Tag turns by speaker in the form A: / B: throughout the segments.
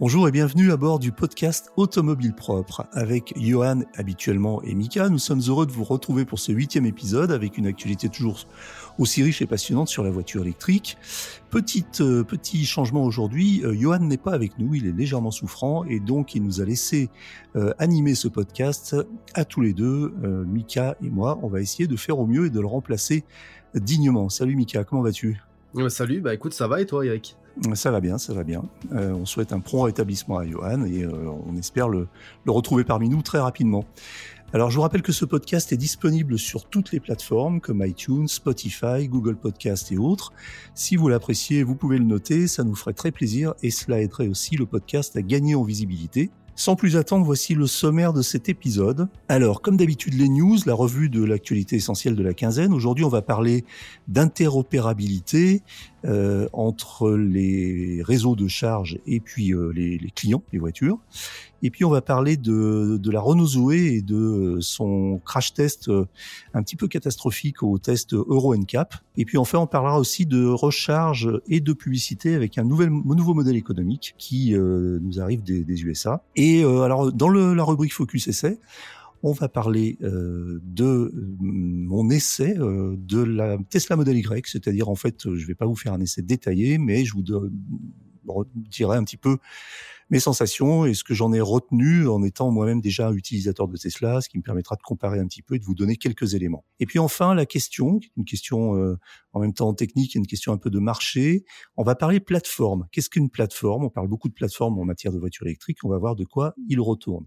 A: Bonjour et bienvenue à bord du podcast Automobile Propre. Avec Johan habituellement et Mika, nous sommes heureux de vous retrouver pour ce huitième épisode avec une actualité toujours aussi riche et passionnante sur la voiture électrique. Euh, petit changement aujourd'hui, euh, Johan n'est pas avec nous, il est légèrement souffrant et donc il nous a laissé euh, animer ce podcast à tous les deux, Mika et moi. On va essayer de faire au mieux et de le remplacer dignement. Salut Mika, comment vas-tu?
B: Salut, bah écoute, ça va et toi Eric?
A: Ça va bien, ça va bien. Euh, on souhaite un prompt rétablissement à Johan et euh, on espère le, le, retrouver parmi nous très rapidement. Alors je vous rappelle que ce podcast est disponible sur toutes les plateformes comme iTunes, Spotify, Google Podcast et autres. Si vous l'appréciez, vous pouvez le noter, ça nous ferait très plaisir et cela aiderait aussi le podcast à gagner en visibilité. Sans plus attendre, voici le sommaire de cet épisode. Alors, comme d'habitude, les news, la revue de l'actualité essentielle de la quinzaine. Aujourd'hui, on va parler d'interopérabilité euh, entre les réseaux de charge et puis euh, les, les, clients, les voitures. Et puis on va parler de, de la Renault Zoé et de son crash test euh, un petit peu catastrophique au test Euro NCAP. Et puis enfin on parlera aussi de recharge et de publicité avec un nouvel, nouveau modèle économique qui euh, nous arrive des, des USA. Et euh, alors dans le, la rubrique Focus Essai, on va parler euh, de mon essai euh, de la Tesla Model Y, c'est-à-dire en fait, je vais pas vous faire un essai détaillé, mais je vous dirai un petit peu mes sensations et ce que j'en ai retenu en étant moi-même déjà utilisateur de Tesla, ce qui me permettra de comparer un petit peu et de vous donner quelques éléments. Et puis enfin, la question, une question euh, en même temps technique et une question un peu de marché. On va parler plateforme. Qu'est-ce qu'une plateforme? On parle beaucoup de plateformes en matière de voitures électriques. On va voir de quoi il retourne.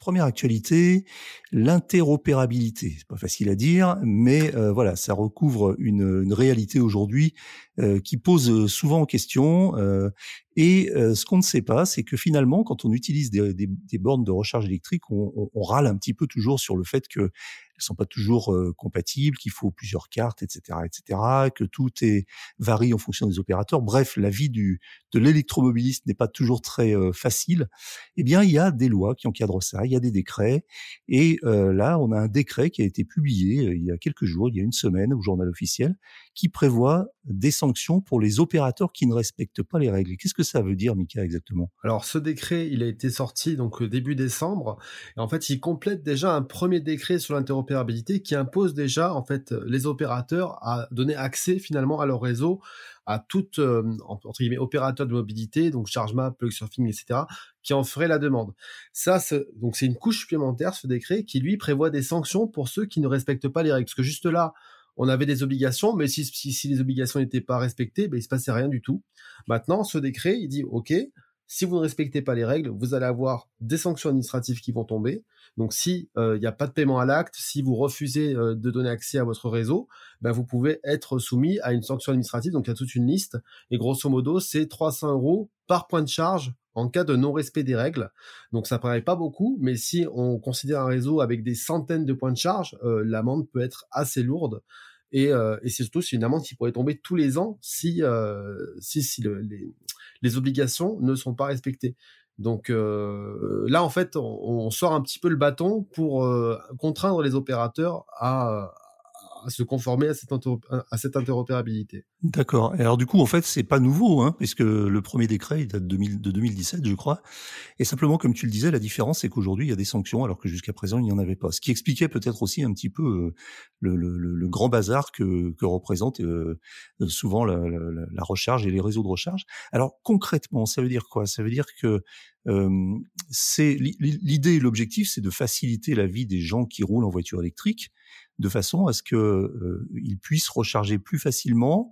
A: Première actualité, l'interopérabilité. C'est pas facile à dire, mais euh, voilà, ça recouvre une, réalité aujourd'hui euh, qui pose souvent en question. Euh, et euh, ce qu'on ne sait pas, c'est que finalement, quand on utilise des, bornes de recharge électrique, on, râle un petit peu toujours sur le fait que elles sont pas toujours euh, compatibles, qu'il faut plusieurs cartes, etc., etc., que tout est varie en fonction des opérateurs. Bref, la vie du de l'électromobiliste n'est pas toujours très euh, facile. Eh bien, il y a des lois qui encadrent ça, il y a des décrets, et euh, là, on a un décret qui a été publié il y a quelques jours, il y a une semaine, au journal officiel, qui prévoit des sanctions pour les opérateurs qui ne respectent pas les règles. Qu'est-ce que ça veut dire, Mika, exactement?
B: Alors, ce décret, il a été sorti donc début décembre, et en fait, il complète déjà un premier décret sur l'interopérabilité qui impose déjà en fait les opérateurs à donner accès finalement à leur réseau à tout euh, entre guillemets opérateurs de mobilité, donc ChargeMap, PlugSurfing, etc., qui en ferait la demande. Ça, donc c'est une couche supplémentaire ce décret qui lui prévoit des sanctions pour ceux qui ne respectent pas les règles. Parce que juste là, on avait des obligations, mais si, si, si les obligations n'étaient pas respectées, ben, il se passait rien du tout. Maintenant, ce décret, il dit, OK, si vous ne respectez pas les règles, vous allez avoir des sanctions administratives qui vont tomber. Donc, si il n'y a pas de paiement à l'acte, si vous refusez euh, de donner accès à votre réseau, ben, vous pouvez être soumis à une sanction administrative. Donc, il y a toute une liste. Et grosso modo, c'est 300 euros par point de charge en cas de non-respect des règles. Donc, ça paraît pas beaucoup, mais si on considère un réseau avec des centaines de points de charge, euh, l'amende peut être assez lourde. Et, euh, c'est surtout c'est une amende qui pourrait tomber tous les ans si euh, si, si le, les, les obligations ne sont pas respectées. Donc euh, là, en fait, on, on, sort un petit peu le bâton pour euh, contraindre les opérateurs à, à se conformer à cette, à cette interopérabilité.
A: D'accord. Alors du coup, en fait, c'est pas nouveau, hein, puisque le premier décret il date de, 2000, de 2017, je crois. Et simplement, comme tu le disais, la différence, c'est qu'aujourd'hui, il y a des sanctions, alors que jusqu'à présent, il n'y en avait pas. Ce qui expliquait peut-être aussi un petit peu euh, le, grand bazar que, que représente euh, souvent la, recharge et les réseaux de recharge. Alors concrètement, ça veut dire quoi? Ça veut dire que euh, c'est l'idée et l'objectif, c'est de faciliter la vie des gens qui roulent en voiture électrique de façon à ce que euh, puissent recharger plus facilement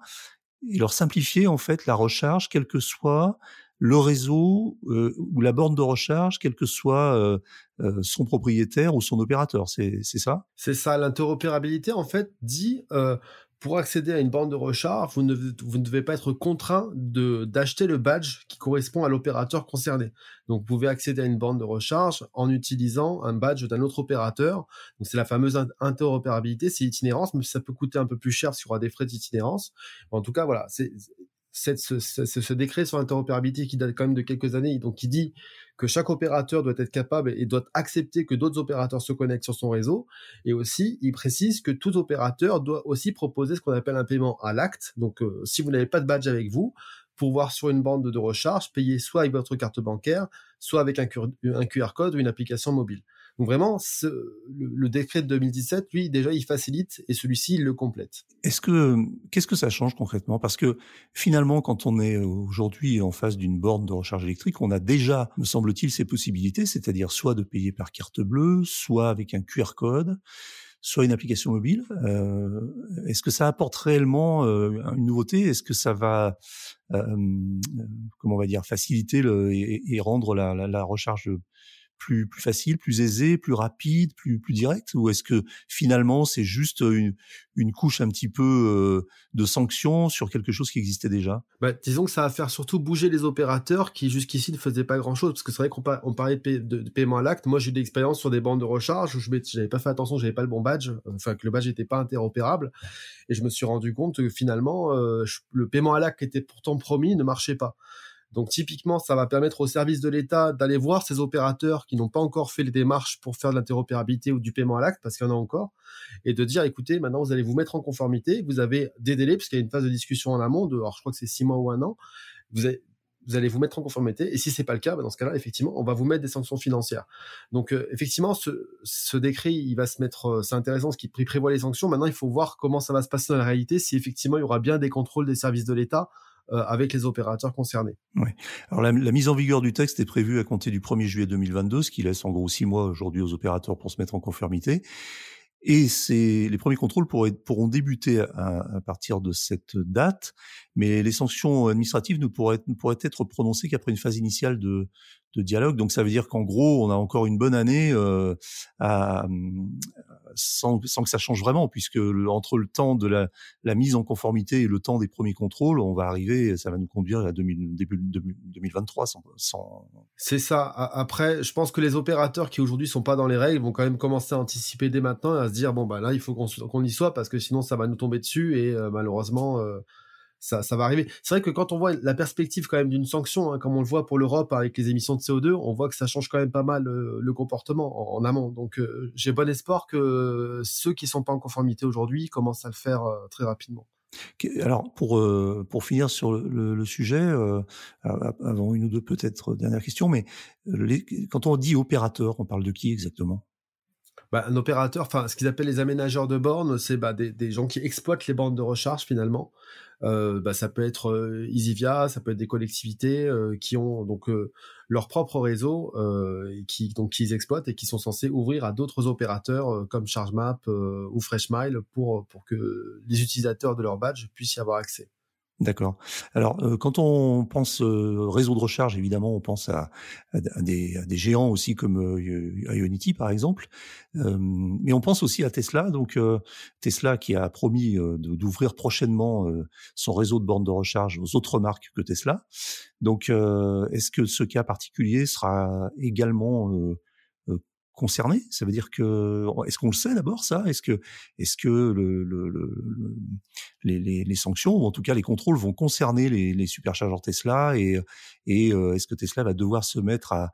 A: et leur simplifier en fait la recharge, quel que soit le réseau euh, ou la borne de recharge, quel que soit euh, euh, son propriétaire ou son opérateur. C'est ça?
B: C'est ça. L'interopérabilité en fait dit pour accéder à une borne de recharge, vous ne, vous ne devez pas être contraint d'acheter le badge qui correspond à l'opérateur concerné. Donc, vous pouvez accéder à une borne de recharge en utilisant un badge d'un autre opérateur. Donc, c'est la fameuse interopérabilité, c'est itinérance, mais ça peut coûter un peu plus cher s'il y aura des frais d'itinérance. En tout cas, voilà, c'est ce, décret sur l'interopérabilité qui date quand même de quelques années, donc qui dit que chaque opérateur doit être capable et doit accepter que d'autres opérateurs se connectent sur son réseau. Et aussi, il précise que tout opérateur doit aussi proposer ce qu'on appelle un paiement à l'acte. Donc, euh, si vous n'avez pas de badge avec vous, pour voir sur une bande de recharge, payer soit avec votre carte bancaire, soit avec un QR code ou une application mobile. Donc vraiment, le, décret de 2017, lui, déjà, il facilite et celui-ci, il le complète.
A: Est-ce que qu'est-ce que ça change concrètement? Parce que finalement, quand on est aujourd'hui en face d'une borne de recharge électrique, on a déjà, me semble-t-il, ces possibilités, c'est-à-dire soit de payer par carte bleue, soit avec un QR code soit une application mobile. Euh, est-ce que ça apporte réellement euh, une nouveauté? Est-ce que ça va, euh, comment on va dire, faciliter le, et, et rendre la, la, la recharge plus plus facile, plus aisé, plus rapide, plus plus direct ou est-ce que finalement c'est juste une, une couche un petit peu euh, de sanctions sur quelque chose qui existait déjà?
B: Bah, disons que ça va faire surtout bouger les opérateurs qui jusqu'ici ne faisaient pas grand-chose parce que c'est vrai qu'on on parlait de, de, paiement à l'acte. Moi j'ai eu des expériences sur des bandes de recharge où je n'avais pas fait attention, j'avais pas le bon badge, enfin que le badge n'était pas interopérable et je me suis rendu compte que finalement euh, le paiement à l'acte qui était pourtant promis ne marchait pas. Donc typiquement, ça va permettre au service de l'État d'aller voir ces opérateurs qui n'ont pas encore fait les démarches pour faire de l'interopérabilité ou du paiement à l'acte, parce qu'il y en a encore, et de dire, écoutez, maintenant vous allez vous mettre en conformité, vous avez des délais, parce qu'il y a une phase de discussion en amont, alors je crois que c'est six mois ou un an, vous, allez vous mettre en conformité, et si c'est pas le cas, ben dans ce cas-là, effectivement, on va vous mettre des sanctions financières. Donc euh, effectivement, ce, décret, il va se mettre, euh, c'est intéressant, ce qui prévoit les sanctions. Maintenant, il faut voir comment ça va se passer dans la réalité, si effectivement il y aura bien des contrôles des services de l'État avec les opérateurs concernés.
A: Oui. Alors la, la, mise en vigueur du texte est prévue à compter du 1er juillet 2022, ce qui laisse en gros six mois aujourd'hui aux opérateurs pour se mettre en conformité. Et c'est les premiers contrôles pourraient, pourront débuter à, à, partir de cette date, mais les sanctions administratives ne pourraient, ne pourraient être prononcées qu'après une phase initiale de, de dialogue. Donc ça veut dire qu'en gros, on a encore une bonne année euh, à, sans, que ça change vraiment, puisque entre le temps de la, mise en conformité et le temps des premiers contrôles, on va arriver, ça va nous conduire à 2000, début 2023. Sans, sans...
B: C'est ça. Après, je pense que les opérateurs qui aujourd'hui sont pas dans les règles vont quand même commencer à anticiper dès maintenant et à se dire bon bah là il faut qu'on y soit parce que sinon ça va nous tomber dessus et euh, malheureusement. Euh, ça, ça va arriver. C'est vrai que quand on voit la perspective quand même d'une sanction, hein, comme on le voit pour l'Europe avec les émissions de CO2, on voit que ça change quand même pas mal euh, le comportement en, amont. Donc euh, j'ai bon espoir que ceux qui sont pas en conformité aujourd'hui commencent à le faire euh, très rapidement.
A: Alors pour pour finir sur le, sujet, avant une ou deux peut-être dernières questions, mais quand on dit opérateur, on parle de qui exactement?
B: Bah, un opérateur, enfin ce qu'ils appellent les aménageurs de bornes, c'est bah, des, gens qui exploitent les bornes de recharge finalement. Euh, bah, ça peut être euh, EasyVia, ça peut être des collectivités euh, qui ont donc leur propre réseau qui donc qu'ils exploitent et qui sont censés ouvrir à d'autres opérateurs comme ChargeMap ou FreshMile pour pour que les utilisateurs de leur badge puissent y avoir accès.
A: D'accord. Alors, euh, quand on pense euh, réseau de recharge, évidemment, on pense à, à, des, à des, géants aussi comme euh, Ionity, par exemple. mais on pense aussi à Tesla. Donc, Tesla qui a promis d'ouvrir prochainement son réseau de bornes de recharge aux autres marques que Tesla. Donc, est-ce que ce cas particulier sera également concernés? Ça veut dire que est-ce qu'on le sait d'abord ça? Est-ce que est-ce que le, le, le, les, les, sanctions ou en tout cas les contrôles vont concerner les, les superchargeurs Tesla et et euh, est-ce que Tesla va devoir se mettre à,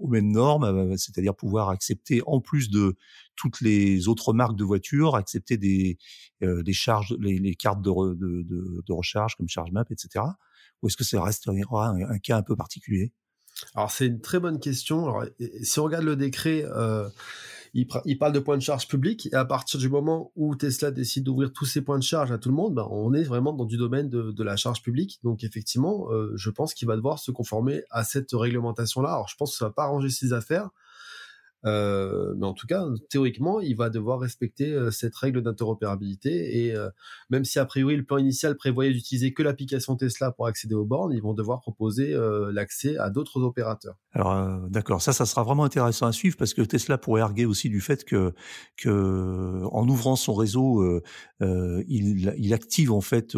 A: aux mêmes normes, c'est-à-dire pouvoir accepter en plus de toutes les autres marques de voitures, accepter des euh, des charges, les, cartes de, de, de, de, recharge comme ChargeMap, etc. Ou est-ce que ça restera un cas un peu particulier?
B: Alors c'est une très bonne question. Alors, si on regarde le décret, euh, il, parle de points de charge publics et à partir du moment où Tesla décide d'ouvrir tous ses points de charge à tout le monde, ben, on est vraiment dans du domaine de, de la charge publique. Donc effectivement, euh, je pense qu'il va devoir se conformer à cette réglementation-là. Alors je pense que ça va pas arranger ses affaires. Euh, mais en tout cas, théoriquement, il va devoir respecter euh, cette règle d'interopérabilité. Et euh, même si a priori le plan initial prévoyait d'utiliser que l'application Tesla pour accéder aux bornes, ils vont devoir proposer l'accès à d'autres opérateurs.
A: Alors d'accord, ça, ça sera vraiment intéressant à suivre parce que Tesla pourrait arguer aussi du fait que, que en ouvrant son réseau, il, il, active en fait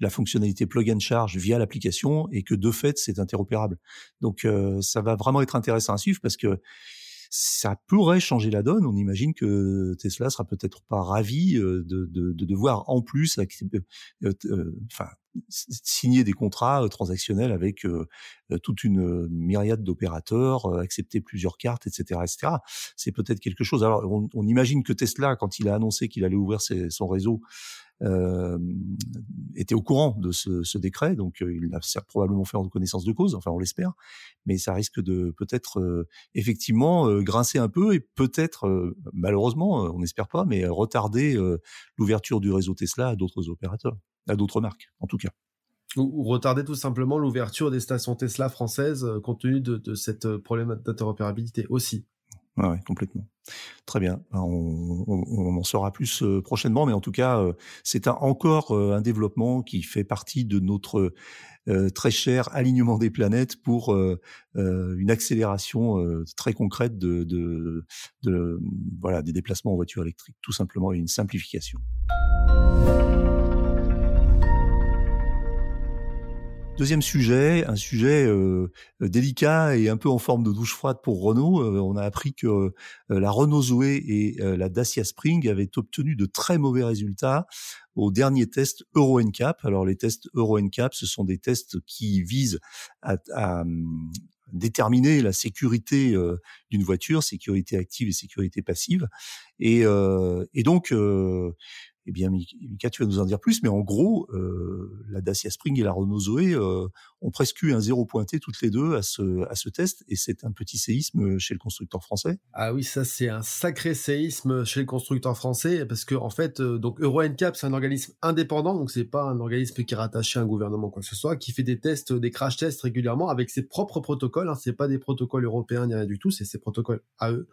A: la fonctionnalité plug and charge via l'application et que de fait c'est interopérable. Donc ça va vraiment être intéressant à suivre parce que ça pourrait changer la donne. On imagine que Tesla sera peut-être pas ravi euh, de, de, de devoir en plus euh, euh, enfin, signer des contrats transactionnels avec toute une myriade d'opérateurs, accepter plusieurs cartes, etc., etc. C'est peut-être quelque chose. Alors, on, on, imagine que Tesla, quand il a annoncé qu'il allait ouvrir son réseau, euh, était au courant de ce, décret, donc euh, il l'a probablement fait en connaissance de cause, enfin on l'espère, mais ça risque de peut-être euh, effectivement grincer un peu et peut-être, malheureusement, on n'espère pas, mais retarder l'ouverture du réseau Tesla à d'autres opérateurs, à d'autres marques en tout cas.
B: Ou, retarder tout simplement l'ouverture des stations Tesla françaises compte tenu de, de cette problème d'interopérabilité aussi.
A: Ouais, complètement. Très bien. Ben, on, en saura plus euh, prochainement, mais en tout cas, euh, c'est encore euh, un développement qui fait partie de notre très cher alignement des planètes pour une accélération très concrète de, voilà des déplacements en voiture électrique, tout simplement, et une simplification. Deuxième sujet, un sujet euh, délicat et un peu en forme de douche froide pour Renault. Euh, on a appris que euh, la Renault Zoé et la Dacia Spring avaient obtenu de très mauvais résultats au dernier test Euro NCAP. Alors les tests Euro NCAP, ce sont des tests qui visent à, à hum, déterminer la sécurité d'une voiture, sécurité active et sécurité passive. Et, et donc, eh bien, Mika, tu vas nous en dire plus, mais en gros, euh, la Dacia Spring et la Renault Zoé euh, ont presque eu un zéro pointé toutes les deux à ce, à ce test, et c'est un petit séisme chez le constructeur français.
B: Ah oui, ça c'est un sacré séisme chez le constructeur français, parce que en fait, euh, donc Euro NCAP, c'est un organisme indépendant, donc c'est pas un organisme qui est rattaché à un gouvernement quoi que ce soit, qui fait des tests, des crash tests régulièrement avec ses propres protocoles. Hein, c'est pas des protocoles européens ni rien du tout, c'est ses protocoles à eux.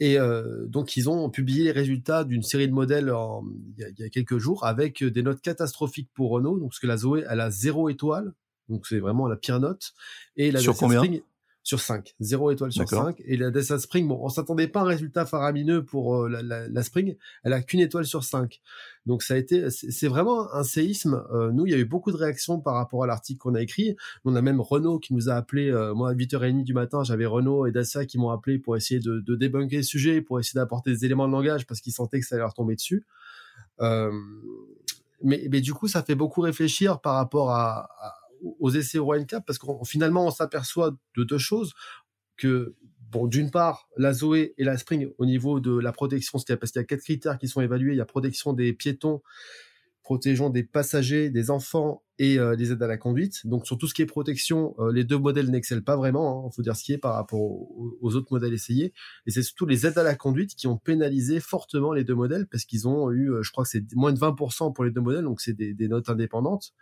B: Et euh, donc ils ont publié les résultats d'une série de modèles en il y, a, quelques jours avec des notes catastrophiques pour Renault. Donc, parce que la Zoé, elle a zéro étoile. Donc, c'est vraiment la pire note.
A: Et la sur combien
B: Spring, sur 5. 0 étoile sur 5. Et la Dacia Spring, bon, on s'attendait pas à un résultat faramineux pour euh, la, la, Spring. Elle a qu'une étoile sur 5. Donc ça a été, c'est vraiment un séisme. Euh, nous, il y a eu beaucoup de réactions par rapport à l'article qu'on a écrit. On a même Renault qui nous a appelé, euh, moi à 8h30 du matin, j'avais Renault et Dacia qui m'ont appelé pour essayer de, de débunker le sujet, pour essayer d'apporter des éléments de langage parce qu'ils sentaient que ça allait leur tomber dessus. Euh, mais, mais, du coup, ça fait beaucoup réfléchir par rapport à, aux essais Euro NCAP parce qu'on finalement on s'aperçoit de deux choses que bon d'une part la Zoé et la Spring au niveau de la protection parce qu'il y a quatre critères qui sont évalués. Il y a protection des piétons protégeant des passagers, des enfants et euh, des aides à la conduite. Donc sur tout ce qui est protection, euh, les deux modèles n'excellent pas vraiment, il hein, faut dire ce qui est par rapport aux, autres modèles essayés. Et c'est surtout les aides à la conduite qui ont pénalisé fortement les deux modèles parce qu'ils ont eu, euh, je crois que c'est moins de 20% pour les deux modèles, donc c'est des, notes indépendantes.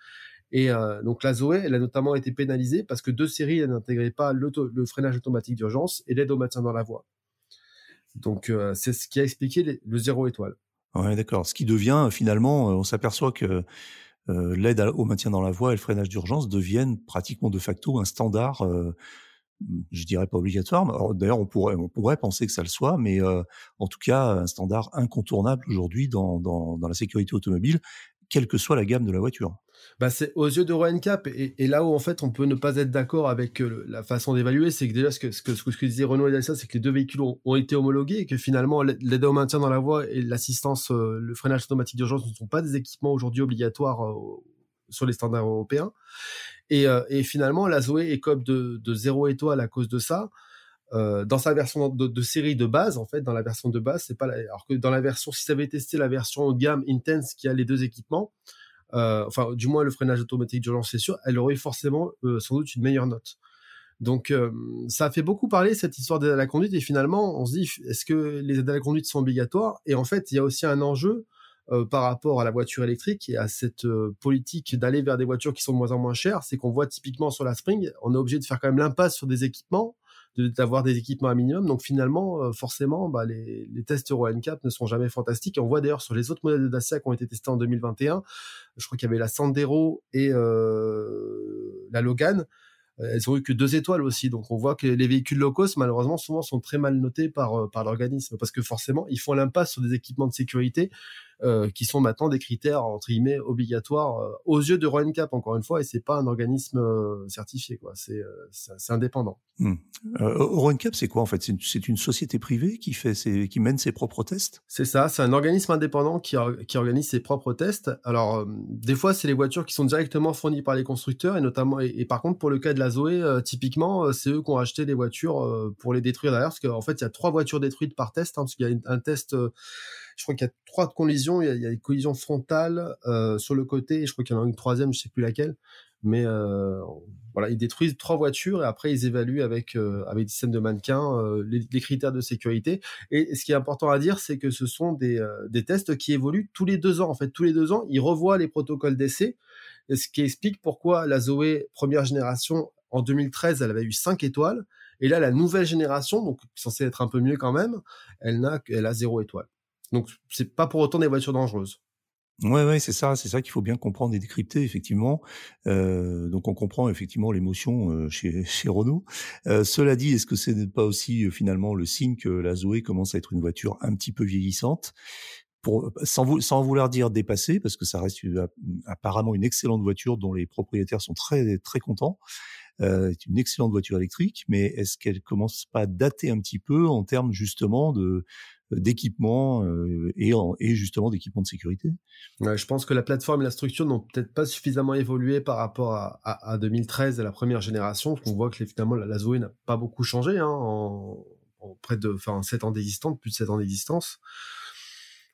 B: Et donc la Zoé, elle a notamment été pénalisée parce que deux séries n'intégraient pas le freinage automatique d'urgence et l'aide au maintien dans la voie. Donc c'est ce qui a expliqué le zéro étoile.
A: D'accord. Ce qui devient finalement, euh, on s'aperçoit que euh, l'aide au maintien dans la voie et le freinage d'urgence deviennent pratiquement de facto un standard. Euh, je dirais pas obligatoire. D'ailleurs, on pourrait, penser que ça le soit, mais euh, en tout cas, un standard incontournable aujourd'hui dans la sécurité automobile, quelle que soit la gamme de la voiture
B: bah c'est aux yeux de NCAP et, et, là où en fait on peut ne pas être d'accord avec euh, la façon d'évaluer, c'est que déjà ce que ce que, ce que disait Renault et Dacia, c'est que les deux véhicules ont, été homologués et que finalement l'aide au maintien dans la voie et l'assistance, euh, le freinage automatique d'urgence ne sont pas des équipements aujourd'hui obligatoires euh, sur les standards européens. Et, et finalement la Zoé écope de, de zéro étoile à cause de ça. Euh, dans sa version de, série de base, en fait, dans la version de base, c'est pas la, alors que dans la version, si ça avait testé la version haut de gamme Intense qui a les deux équipements, euh, enfin du moins le freinage automatique d'urgence c'est sûr, elle aurait forcément euh, sans doute une meilleure note. Donc ça a fait beaucoup parler cette histoire d'aide à la conduite et finalement on se dit est-ce que les aides à la conduite sont obligatoires? Et en fait il y a aussi un enjeu par rapport à la voiture électrique et à cette politique d'aller vers des voitures qui sont de moins en moins chères, c'est qu'on voit typiquement sur la Spring, on est obligé de faire quand même l'impasse sur des équipements d'avoir des équipements à minimum. Donc finalement, forcément, bah, les, tests Euro NCAP ne sont jamais fantastiques. On voit d'ailleurs sur les autres modèles de Dacia qui ont été testés en 2021, je crois qu'il y avait la Sandero et la Logan elles ont eu que deux étoiles aussi. Donc on voit que les véhicules low cost, malheureusement, souvent sont très mal notés par, par l'organisme parce que forcément, ils font l'impasse sur des équipements de sécurité euh, qui sont maintenant des critères entre guillemets obligatoires euh, aux yeux de RoenCap encore une fois et c'est pas un organisme euh, certifié quoi. C'est c'est indépendant.
A: Hmm. RoenCap c'est quoi en fait? C'est une, société privée qui fait ses, qui mène ses propres tests?
B: C'est ça. C'est un organisme indépendant qui, qui organise ses propres tests. Alors des fois c'est les voitures qui sont directement fournies par les constructeurs et notamment et, par contre pour le cas de la Zoé typiquement c'est eux qui ont acheté les voitures pour les détruire derrière parce qu'en fait il y a trois voitures détruites par test hein, parce qu'il y a un test je crois qu'il y a trois collisions. Il y a, des collisions frontales euh, sur le côté. Je crois qu'il y en a une troisième, je sais plus laquelle. Mais euh, voilà, ils détruisent trois voitures et après ils évaluent avec euh, avec des systèmes de mannequins euh, les, les, critères de sécurité. Et ce qui est important à dire, c'est que ce sont des, euh, des tests qui évoluent tous les deux ans. En fait, tous les deux ans, ils revoient les protocoles d'essai, ce qui explique pourquoi la Zoé première génération en 2013, elle avait eu cinq étoiles. Et là, la nouvelle génération, donc censée être un peu mieux quand même, elle n'a, elle a zéro étoile. Donc c'est pas pour autant des voitures dangereuses.
A: Ouais, ouais, c'est ça, c'est ça qu'il faut bien comprendre et décrypter effectivement. Euh, donc on comprend effectivement l'émotion euh, chez chez Renault. Euh, cela dit, est-ce que ce n'est pas aussi euh, finalement le signe que la Zoé commence à être une voiture un petit peu vieillissante, pour sans, sans vouloir dire dépassée, parce que ça reste apparemment une excellente voiture dont les propriétaires sont très très contents. Euh, c'est une excellente voiture électrique, mais est-ce qu'elle commence pas à dater un petit peu en termes justement de d'équipement euh, et, et justement d'équipement de sécurité.
B: je pense que la plateforme et la structure n'ont peut-être pas suffisamment évolué par rapport à, à, à 2013 et la première génération. On voit que finalement la, Zoé n'a pas beaucoup changé hein, en, en, près de enfin 7 ans d'existence, plus de 7 ans d'existence.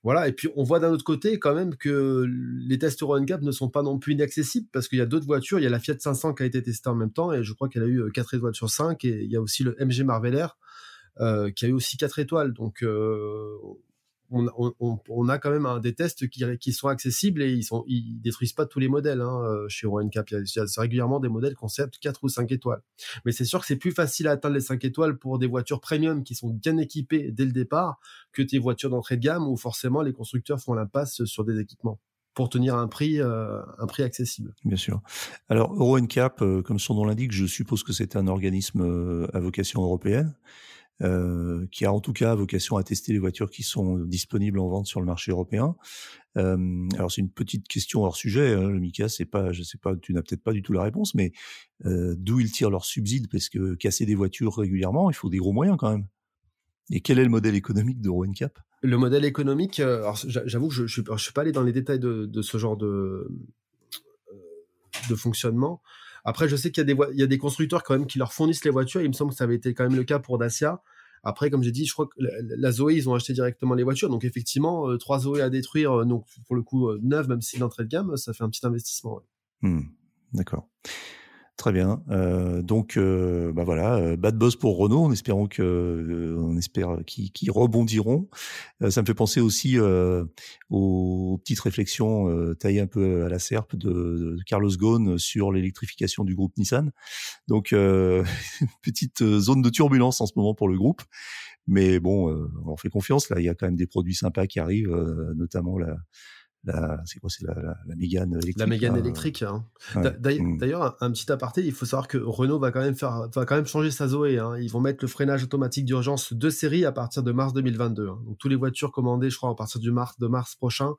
B: Voilà, et puis on voit d'un autre côté quand même que les tests Euro NCAP ne sont pas non plus inaccessibles parce qu'il y a d'autres voitures, il y a la Fiat 500 qui a été testée en même temps et je crois qu'elle a eu 4 étoiles sur 5 et il y a aussi le MG Marvel euh, qui a eu aussi quatre étoiles. Donc euh, on, on, on, a quand même un, des tests qui, qui, sont accessibles et ils sont ils détruisent pas tous les modèles hein, euh, chez OneCap. Il y, a, régulièrement des modèles concept 4 ou 5 étoiles. Mais c'est sûr que c'est plus facile à atteindre les 5 étoiles pour des voitures premium qui sont bien équipées dès le départ que des voitures d'entrée de gamme où forcément les constructeurs font l'impasse sur des équipements pour tenir un prix euh, un prix accessible.
A: Bien sûr. Alors Euro NCAP, comme son nom l'indique, je suppose que c'est un organisme à vocation européenne. Euh, qui a en tout cas vocation à tester les voitures qui sont disponibles en vente sur le marché européen. Euh, alors c'est une petite question hors sujet, hein, le Mika, c'est pas, je sais pas, tu n'as peut-être pas du tout la réponse, mais euh, d'où ils tirent leurs subsides? Parce que casser des voitures régulièrement, il faut des gros moyens quand même. Et quel est le modèle économique de Cap?
B: Le modèle économique, alors j'avoue que je, je, je, suis pas allé dans les détails de, de ce genre de de fonctionnement. Après, je sais qu'il y, a des y a des constructeurs quand même qui leur fournissent les voitures. Il me semble que ça avait été quand même le cas pour Dacia. Après, comme j'ai dit, je crois que la, Zoé, ils ont acheté directement les voitures. Donc effectivement, euh, trois Zoé à détruire, euh, donc pour le coup euh, neuf, même si l'entrée de gamme, ça fait un petit investissement.
A: Hmm, d'accord. Très bien. Euh, donc, euh, bah voilà, euh, bad boss pour Renault, en espérant que, euh, on espère qu'ils rebondiront. ça me fait penser aussi aux, petites réflexions taillées un peu à la serpe de, de Carlos Ghosn sur l'électrification du groupe Nissan. Donc, petite zone de turbulence en ce moment pour le groupe. Mais bon, on fait confiance. Là, il y a quand même des produits sympas qui arrivent, notamment la la c'est quoi c'est la, la, la, Mégane électrique
B: la Mégane électrique hein. Mm. d'ailleurs un, petit aparté il faut savoir que Renault va quand même faire va quand même changer sa Zoé hein. ils vont mettre le freinage automatique d'urgence de série à partir de mars 2022 hein. donc toutes les voitures commandées je crois à partir du mars de mars prochain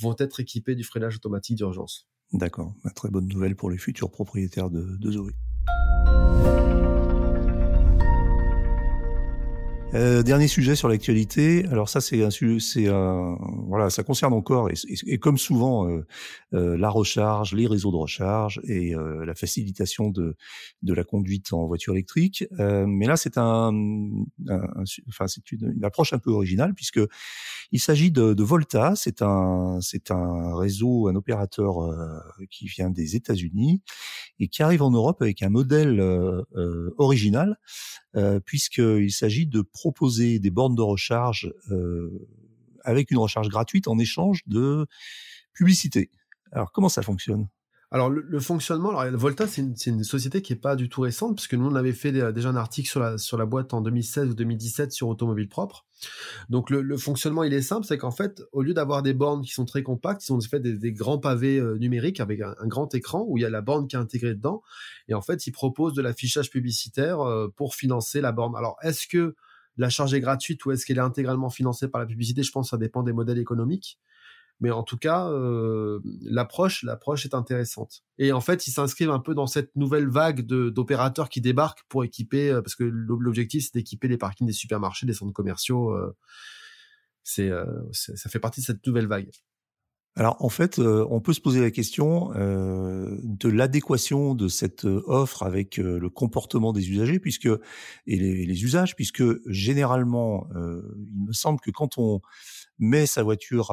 B: vont être équipées du freinage automatique d'urgence
A: d'accord très bonne nouvelle pour les futurs propriétaires de, de Zoé Euh, dernier sujet sur l'actualité. Alors ça, c'est un c'est un, voilà, ça concerne encore et, comme souvent euh, euh, la recharge, les réseaux de recharge et euh, la facilitation de de la conduite en voiture électrique. Euh, mais là, c'est un, un, enfin c'est une, une, approche un peu originale puisque il s'agit de, de, Volta. C'est un c'est un réseau, un opérateur qui vient des États-Unis et qui arrive en Europe avec un modèle original puisqu'il s'agit de proposer des bornes de recharge euh, avec une recharge gratuite en échange de publicité. Alors comment ça fonctionne?
B: Alors le, fonctionnement, alors Volta c'est une, société qui est pas du tout récente puisque nous on avait fait déjà un article sur la sur la boîte en 2016 ou 2017 sur automobile propre. Donc le, fonctionnement il est simple, c'est qu'en fait au lieu d'avoir des bornes qui sont très compactes, ils ont fait des, grands pavés euh, numériques avec un, grand écran où il y a la borne qui est intégrée dedans et en fait ils proposent de l'affichage publicitaire euh, pour financer la borne. Alors est-ce que la charge est gratuite ou est-ce qu'elle est intégralement financée par la publicité Je pense que ça dépend des modèles économiques. Mais en tout cas, euh, l'approche, est intéressante. Et en fait, ils s'inscrivent un peu dans cette nouvelle vague d'opérateurs qui débarquent pour équiper, euh, parce que l'objectif c'est d'équiper les parkings des supermarchés, des centres commerciaux. Euh, c'est, ça fait partie de cette nouvelle vague.
A: Alors en fait, on peut se poser la question de l'adéquation de cette offre avec le comportement des usagers, puisque et les, les usages, puisque généralement, il me semble que quand on met sa voiture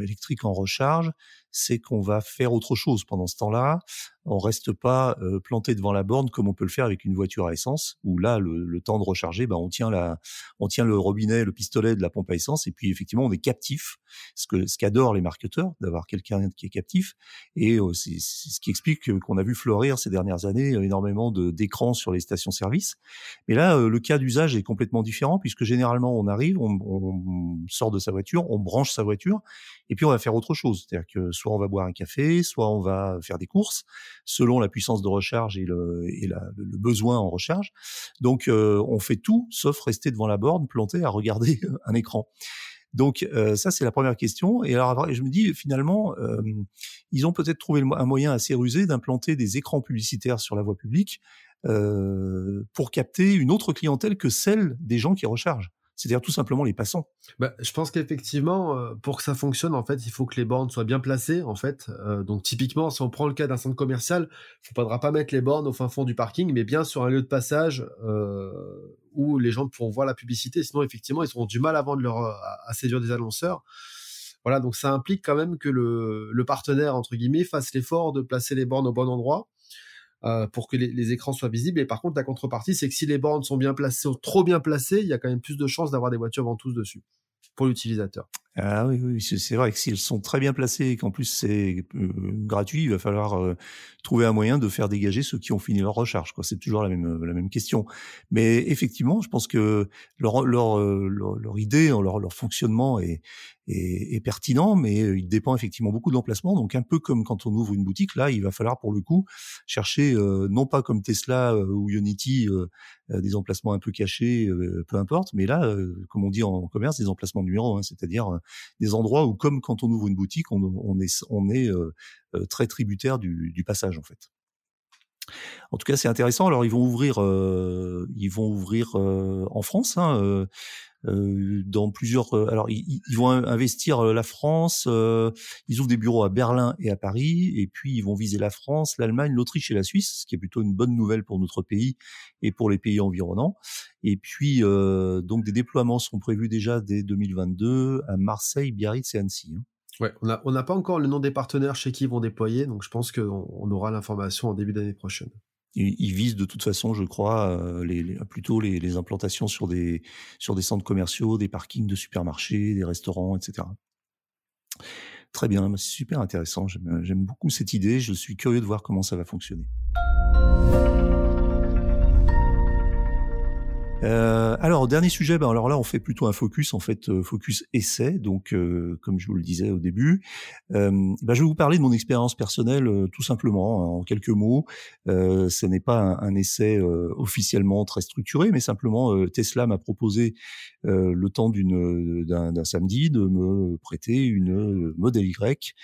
A: électrique en recharge, c'est qu'on va faire autre chose pendant ce temps-là. On reste pas euh, planté devant la borne comme on peut le faire avec une voiture à essence, où là, le, temps de recharger, bah, on tient la, on tient le robinet, le pistolet de la pompe à essence, et puis effectivement, on est captif. Ce que, ce qu'adorent les marketeurs, d'avoir quelqu'un qui est captif, et euh, c'est, ce qui explique qu'on a vu fleurir ces dernières années euh, énormément de, d'écrans sur les stations-service. Mais là, le cas d'usage est complètement différent, puisque généralement, on arrive, on sort de sa voiture, on branche sa voiture, et puis on va faire autre chose. C'est-à-dire que soit on va boire un café, soit on va faire des courses, selon la puissance de recharge et le, besoin en recharge. Donc euh, on fait tout sauf rester devant la borne planté à regarder un écran. Donc euh, ça c'est la première question. Et alors je me dis finalement euh, ils ont peut-être trouvé un moyen assez rusé d'implanter des écrans publicitaires sur la voie publique pour capter une autre clientèle que celle des gens qui rechargent c'est-à-dire tout simplement les passants.
B: Bah, je pense qu'effectivement, euh, pour que ça fonctionne, en fait, il faut que les bornes soient bien placées, en fait. Euh, donc typiquement, si on prend le cas d'un centre commercial, il ne faudra pas mettre les bornes au fin fond du parking, mais bien sur un lieu de passage euh, où les gens pourront voir la publicité. Sinon, effectivement, ils auront du mal à vendre leur, à, séduire des annonceurs. Voilà, donc ça implique quand même que le, le partenaire entre guillemets fasse l'effort de placer les bornes au bon endroit euh, pour que les, écrans soient visibles. Et par contre, la contrepartie, c'est que si les bornes sont bien placées, trop bien placées, il y a quand même plus de chances d'avoir des voitures ventouses dessus pour l'utilisateur.
A: Ah oui, oui, c'est vrai que s'ils sont très bien placés et qu'en plus c'est euh, gratuit, il va falloir euh, trouver un moyen de faire dégager ceux qui ont fini leur recharge. C'est toujours la même la même question. Mais effectivement, je pense que leur leur leur, idée, leur, leur fonctionnement est, est, pertinent, mais il dépend effectivement beaucoup de. Donc un peu comme quand on ouvre une boutique, là, il va falloir pour le coup chercher non pas comme Tesla ou Unity des emplacements un peu cachés, peu importe, mais là, comme on dit en commerce, des emplacements numéro, hein, c'est-à-dire des endroits où, comme quand on ouvre une boutique, on, est, euh, euh, très tributaire du passage en fait. En tout cas, c'est intéressant. Alors, ils vont ouvrir, euh, ils vont ouvrir euh, en France, hein, euh, euh dans plusieurs. alors, ils, vont investir la France. ils ouvrent des bureaux à Berlin et à Paris, et puis ils vont viser la France, l'Allemagne, l'Autriche et la Suisse, ce qui est plutôt une bonne nouvelle pour notre pays et pour les pays environnants. Et puis, donc, des déploiements sont prévus déjà dès 2022 à Marseille, Biarritz et Annecy. Hein.
B: On n'a pas encore le nom des partenaires chez qui ils vont déployer, donc je pense qu'on on aura l'information en début d'année prochaine.
A: Ils, visent de toute façon, je crois, euh, les, plutôt les, les, implantations sur des, sur des centres commerciaux, des parkings de supermarchés, des restaurants, etc. Très bien, c'est super intéressant. J'aime beaucoup cette idée. Je suis curieux de voir comment ça va fonctionner. Euh, alors dernier sujet, ben alors là on fait plutôt un focus en fait euh, focus essai. Donc euh, comme je vous le disais au début, ben, je vais vous parler de mon expérience personnelle tout simplement hein, en quelques mots. ce n'est pas un, essai officiellement très structuré, mais simplement Tesla m'a proposé le temps d'une d'un samedi de me prêter une modèle Y.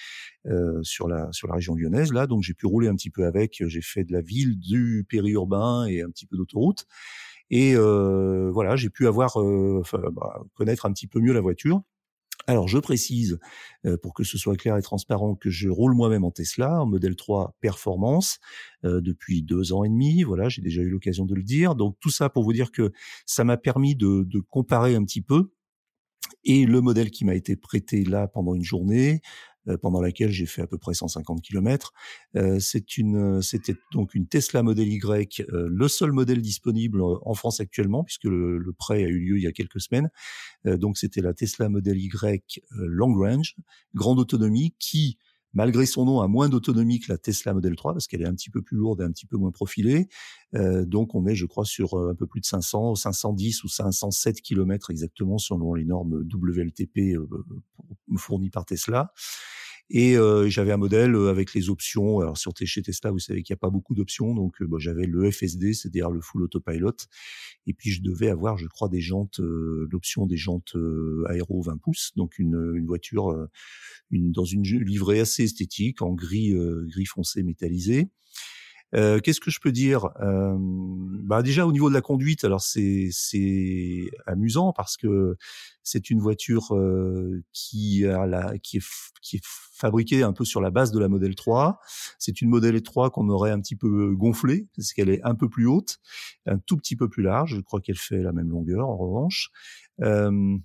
A: sur la sur la région lyonnaise là donc j'ai pu rouler un petit peu avec j'ai fait de la ville du périurbain et un petit peu d'autoroute et euh, voilà, j'ai pu avoir, euh, bah, connaître un petit peu mieux la voiture. Alors, je précise, euh, pour que ce soit clair et transparent, que je roule moi-même en Tesla, en modèle 3 Performance, depuis deux ans et demi. Voilà, j'ai déjà eu l'occasion de le dire. Donc, tout ça pour vous dire que ça m'a permis de, de, comparer un petit peu. Et le modèle qui m'a été prêté là pendant une journée, euh, pendant laquelle j'ai fait à peu près 150 km. Euh, une, c'était donc une Tesla Model Y, euh, le seul modèle disponible en France actuellement, puisque le, le prêt a eu lieu il y a quelques semaines. donc c'était la Tesla Model Y Long Range, grande autonomie, qui malgré son nom, a moins d'autonomie que la Tesla Model 3 parce qu'elle est un petit peu plus lourde et un petit peu moins profilée. Euh, donc on est, je crois, sur euh, un peu plus de 500, 510 ou 507 km exactement selon les normes WLTP euh, fournies par Tesla. Et euh, j'avais un modèle euh, avec les options. Alors sur chez Tesla, vous savez qu'il n'y a pas beaucoup d'options, donc euh, bah, j'avais le FSD, c'est-à-dire le full autopilot. Et puis je devais avoir, je crois, des jantes, l'option des jantes aéro 20 pouces, donc une, une voiture une, dans une livrée assez esthétique en gris gris foncé métallisé. Euh, Qu'est-ce que je peux dire? Euh, bah Déjà au niveau de la conduite, alors c'est c'est amusant parce que c'est une voiture euh, qui a la qui est qui est fabriquée un peu sur la base de la Model 3. C'est une Model 3 qu'on aurait un petit peu gonflée parce qu'elle est un peu plus haute, un tout petit peu plus large. Je crois qu'elle fait la même longueur en revanche. Euh,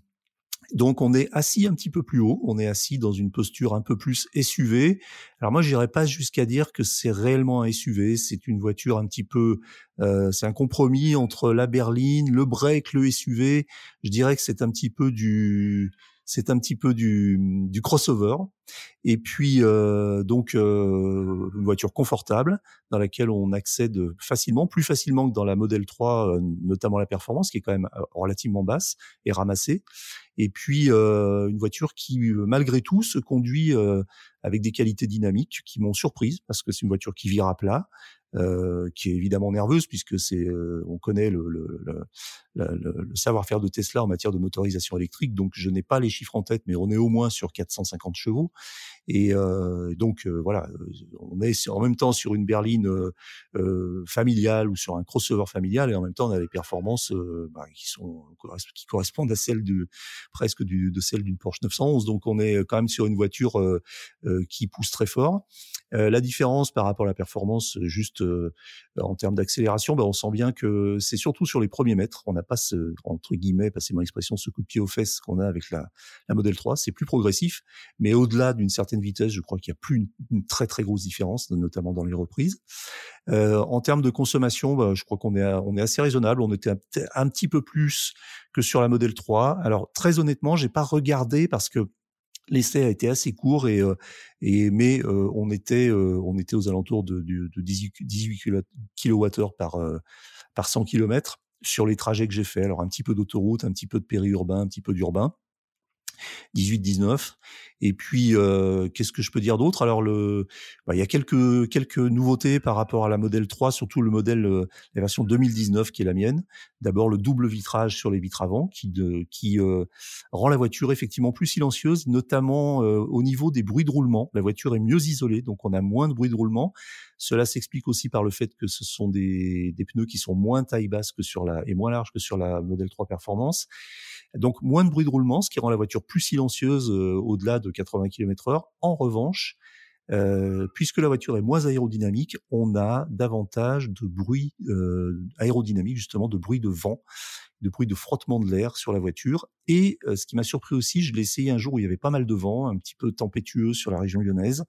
A: donc on est assis un petit peu plus haut, on est assis dans une posture un peu plus SUV. Alors moi j'irais pas jusqu'à dire que c'est réellement un SUV, c'est une voiture un petit peu, euh, c'est un compromis entre la berline, le break, le SUV. Je dirais que c'est un petit peu du, c'est un petit peu du, du crossover. Et puis euh, donc euh, une voiture confortable dans laquelle on accède facilement, plus facilement que dans la Model 3, euh, notamment la performance qui est quand même euh, relativement basse et ramassée. Et puis euh, une voiture qui malgré tout se conduit avec des qualités dynamiques qui m'ont surprise parce que c'est une voiture qui vire à plat, euh, qui est évidemment nerveuse puisque c'est, euh, on connaît le, le, le, le savoir-faire de Tesla en matière de motorisation électrique. Donc je n'ai pas les chiffres en tête, mais on est au moins sur 450 chevaux. Et euh, donc euh, voilà, on est en même temps sur une berline familiale ou sur un crossover familial, et en même temps on a des performances bah, qui sont qui correspondent à celles de presque du, de celles d'une Porsche 911. Donc on est quand même sur une voiture qui pousse très fort. Euh, la différence par rapport à la performance, euh, juste euh, en termes d'accélération, ben, on sent bien que c'est surtout sur les premiers mètres. On n'a pas ce, entre guillemets, passez mon expression, ce coup de pied aux fesses qu'on a avec la, la Model 3. C'est plus progressif, mais au-delà d'une certaine vitesse, je crois qu'il n'y a plus une, très très grosse différence, notamment dans les reprises. Euh, en termes de consommation, ben, je crois qu'on est, on est assez raisonnable. On était un, petit peu plus que sur la Model 3. Alors très honnêtement, j'ai pas regardé parce que L'essai a été assez court et, euh, mais euh, on était on était aux alentours de, de, de 18, 18 kWh par par 100 km sur les trajets que j'ai fait. Alors un petit peu d'autoroute, un petit peu de périurbain, un petit peu d'urbain. 18-19. Et puis, euh, qu'est-ce que je peux dire d'autre? Alors, le, bah, il y a quelques quelques nouveautés par rapport à la modèle 3, surtout le modèle, euh, la version 2019 qui est la mienne. D'abord, le double vitrage sur les vitres avant, qui de, qui euh, rend la voiture effectivement plus silencieuse, notamment au niveau des bruits de roulement. La voiture est mieux isolée, donc on a moins de bruits de roulement. Cela s'explique aussi par le fait que ce sont des, pneus qui sont moins taille basse que sur la et moins larges que sur la modèle 3 Performance. Donc moins de bruit de roulement, ce qui rend la voiture plus silencieuse euh, au-delà de 80 km/h. En revanche, euh, puisque la voiture est moins aérodynamique, on a davantage de bruit euh, aérodynamique, justement de bruit de vent, de bruit de frottement de l'air sur la voiture. Et ce qui m'a surpris aussi, je l'ai essayé un jour où il y avait pas mal de vent, un petit peu tempétueux sur la région lyonnaise.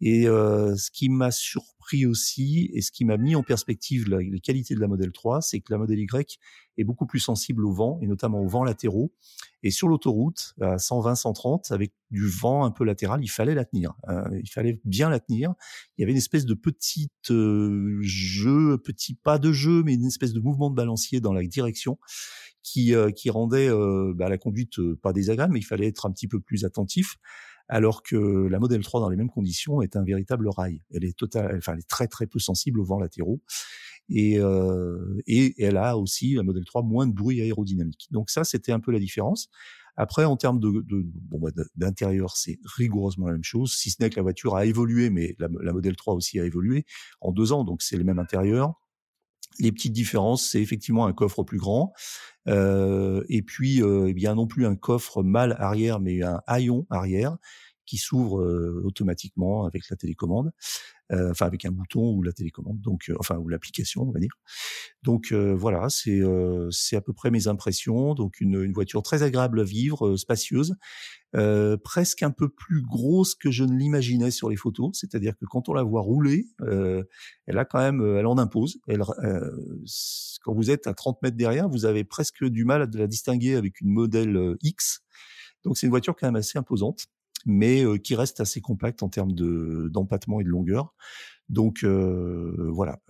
A: Et euh, ce qui m'a surpris aussi et ce qui m'a mis en perspective les qualités de la Model 3, c'est que la Model Y est beaucoup plus sensible au vent et notamment aux vents latéraux. Et sur l'autoroute à 120-130 avec du vent un peu latéral, il fallait la tenir. Euh, il fallait bien la tenir. Il y avait une espèce de petit euh, jeu, petit pas de jeu, mais une espèce de mouvement de balancier dans la direction qui, euh, qui rendait euh, bah, la conduite pas désagréable, mais il fallait être un petit peu plus attentif alors que la Model 3 dans les mêmes conditions est un véritable rail. Elle est total, enfin elle est très très peu sensible aux vents latéraux et, euh, et elle a aussi la Model 3 moins de bruit aérodynamique. Donc ça c'était un peu la différence. Après en termes de, de bon bah, d'intérieur c'est rigoureusement la même chose, si ce n'est que la voiture a évolué, mais la, la Model 3 aussi a évolué en deux ans, donc c'est le même intérieur. Les petites différences, c'est effectivement un coffre plus grand, euh, et puis euh, eh bien non plus un coffre mal arrière, mais un haillon arrière qui s'ouvre euh, automatiquement avec la télécommande, euh, enfin avec un bouton ou la télécommande, donc euh, enfin ou l'application, on va dire. Donc voilà, c'est c'est à peu près mes impressions. Donc une, une voiture très agréable à vivre, spacieuse, presque un peu plus grosse que je ne l'imaginais sur les photos. C'est-à-dire que quand on la voit rouler, elle a quand même, elle en impose. Elle, quand vous êtes à 30 mètres derrière, vous avez presque du mal à la distinguer avec une modèle X. Donc c'est une voiture quand même assez imposante. Mais qui reste assez compacte en termes de d'empattement et de longueur. Donc voilà,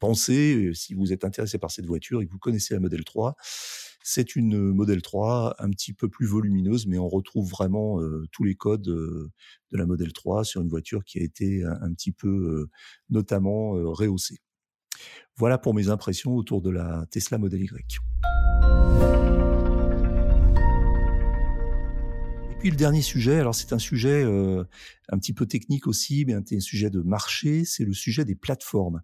A: pensez, si vous êtes intéressé par cette voiture et que vous connaissez la Model 3, c'est une Model 3 un petit peu plus volumineuse, mais on retrouve vraiment tous les codes de la Model 3 sur une voiture qui a été un, petit peu notamment rehaussée. Voilà pour mes impressions autour de la Tesla Model Y. puis le dernier sujet, alors c'est un sujet un petit peu technique aussi, mais un sujet de marché, c'est le sujet des plateformes.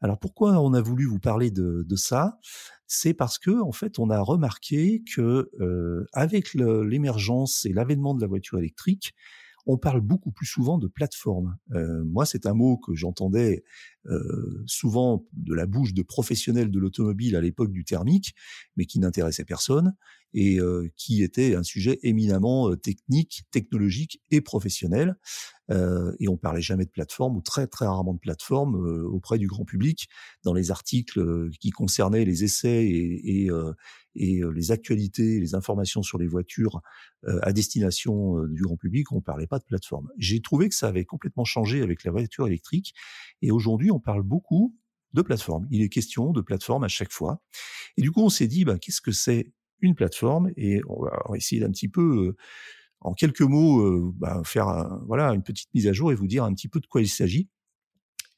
A: Alors pourquoi on a voulu vous parler de, ça? C'est parce que en fait on a remarqué que euh, avec l'émergence et l'avènement de la voiture électrique, on parle beaucoup plus souvent de plateforme. Euh, moi, c'est un mot que j'entendais euh, souvent de la bouche de professionnels de l'automobile à l'époque du thermique, mais qui n'intéressait personne et euh, qui était un sujet éminemment technique, technologique et professionnel. et on parlait jamais de plateforme ou très très rarement de plateforme auprès du grand public dans les articles qui concernaient les essais et, et, et les actualités, les informations sur les voitures à destination du grand public, on parlait pas de plateforme. J'ai trouvé que ça avait complètement changé avec la voiture électrique et aujourd'hui on parle beaucoup de plateforme. Il est question de plateforme à chaque fois. Et du coup, on s'est dit, bah, qu'est-ce que c'est une plateforme? Et on va, essayer d'un petit peu, en quelques mots, bah, faire voilà une petite mise à jour et vous dire un petit peu de quoi il s'agit.